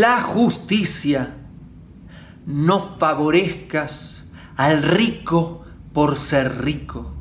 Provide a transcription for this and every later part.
la justicia. No favorezcas al rico por ser rico,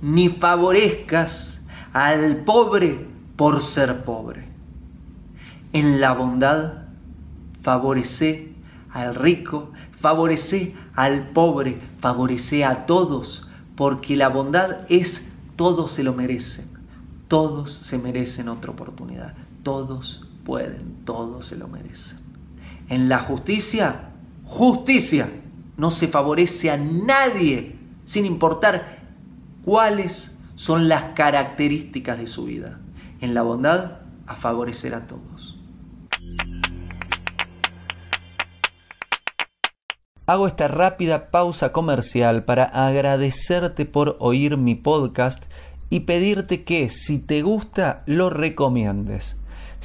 ni favorezcas al pobre por ser pobre. En la bondad, favorece al rico, favorece al pobre, favorece a todos, porque la bondad es todos se lo merecen, todos se merecen otra oportunidad, todos pueden, todos se lo merecen. En la justicia, justicia, no se favorece a nadie, sin importar cuáles son las características de su vida. En la bondad, a favorecer a todos. Hago esta rápida pausa comercial para agradecerte por oír mi podcast y pedirte que si te gusta lo recomiendes.